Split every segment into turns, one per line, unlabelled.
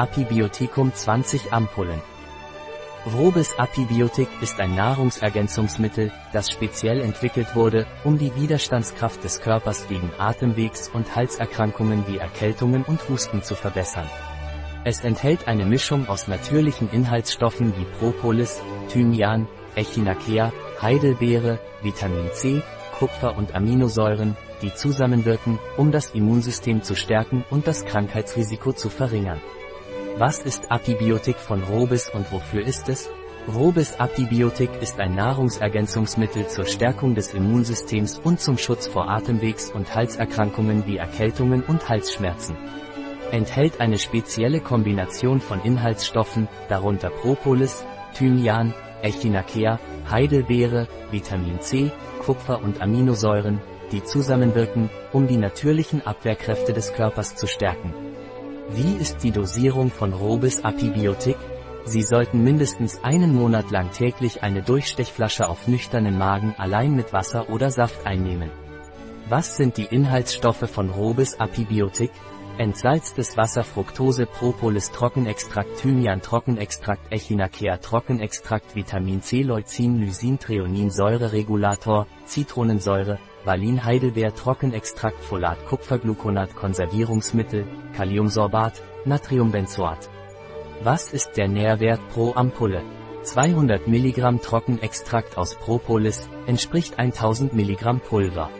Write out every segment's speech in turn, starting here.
Apibiotikum 20 Ampullen. Robis Apibiotik ist ein Nahrungsergänzungsmittel, das speziell entwickelt wurde, um die Widerstandskraft des Körpers gegen Atemwegs- und Halserkrankungen wie Erkältungen und Husten zu verbessern. Es enthält eine Mischung aus natürlichen Inhaltsstoffen wie Propolis, Thymian, Echinacea, Heidelbeere, Vitamin C, Kupfer und Aminosäuren, die zusammenwirken, um das Immunsystem zu stärken und das Krankheitsrisiko zu verringern. Was ist Apibiotik von Robis und wofür ist es? Robis Apibiotik ist ein Nahrungsergänzungsmittel zur Stärkung des Immunsystems und zum Schutz vor Atemwegs- und Halserkrankungen wie Erkältungen und Halsschmerzen. Enthält eine spezielle Kombination von Inhaltsstoffen, darunter Propolis, Thymian, Echinacea, Heidelbeere, Vitamin C, Kupfer und Aminosäuren, die zusammenwirken, um die natürlichen Abwehrkräfte des Körpers zu stärken. Wie ist die Dosierung von Robis Apibiotik? Sie sollten mindestens einen Monat lang täglich eine Durchstechflasche auf nüchternen Magen allein mit Wasser oder Saft einnehmen. Was sind die Inhaltsstoffe von Robis Apibiotik? Entsalztes Wasser Fructose Propolis Trockenextrakt Thymian Trockenextrakt Echinacea Trockenextrakt Vitamin C Leucin Lysin Treonin Säureregulator, Zitronensäure, Valin Heidelbeer Trockenextrakt Folat Kupfergluconat Konservierungsmittel, Kaliumsorbat, Natriumbenzoat. Was ist der Nährwert pro Ampulle? 200 mg Trockenextrakt aus Propolis, entspricht 1000 mg Pulver.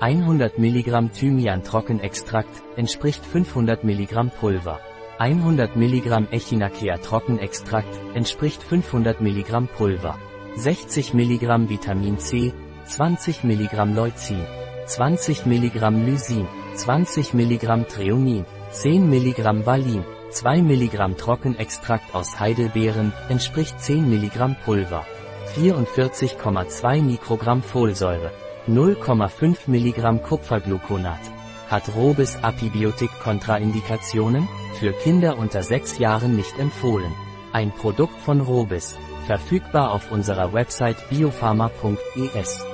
100 mg Thymian Trockenextrakt, entspricht 500 mg Pulver. 100 mg Echinacea Trockenextrakt, entspricht 500 mg Pulver. 60 mg Vitamin C, 20 mg Leucin, 20 mg Lysin, 20 mg Treonin, 10 mg Valin, 2 mg Trockenextrakt aus Heidelbeeren, entspricht 10 mg Pulver, 44,2 Mikrogramm Folsäure, 0,5 mg Kupfergluconat. Hat Robis Apibiotik Kontraindikationen? Für Kinder unter 6 Jahren nicht empfohlen. Ein Produkt von Robis. Verfügbar auf unserer Website biopharma.es.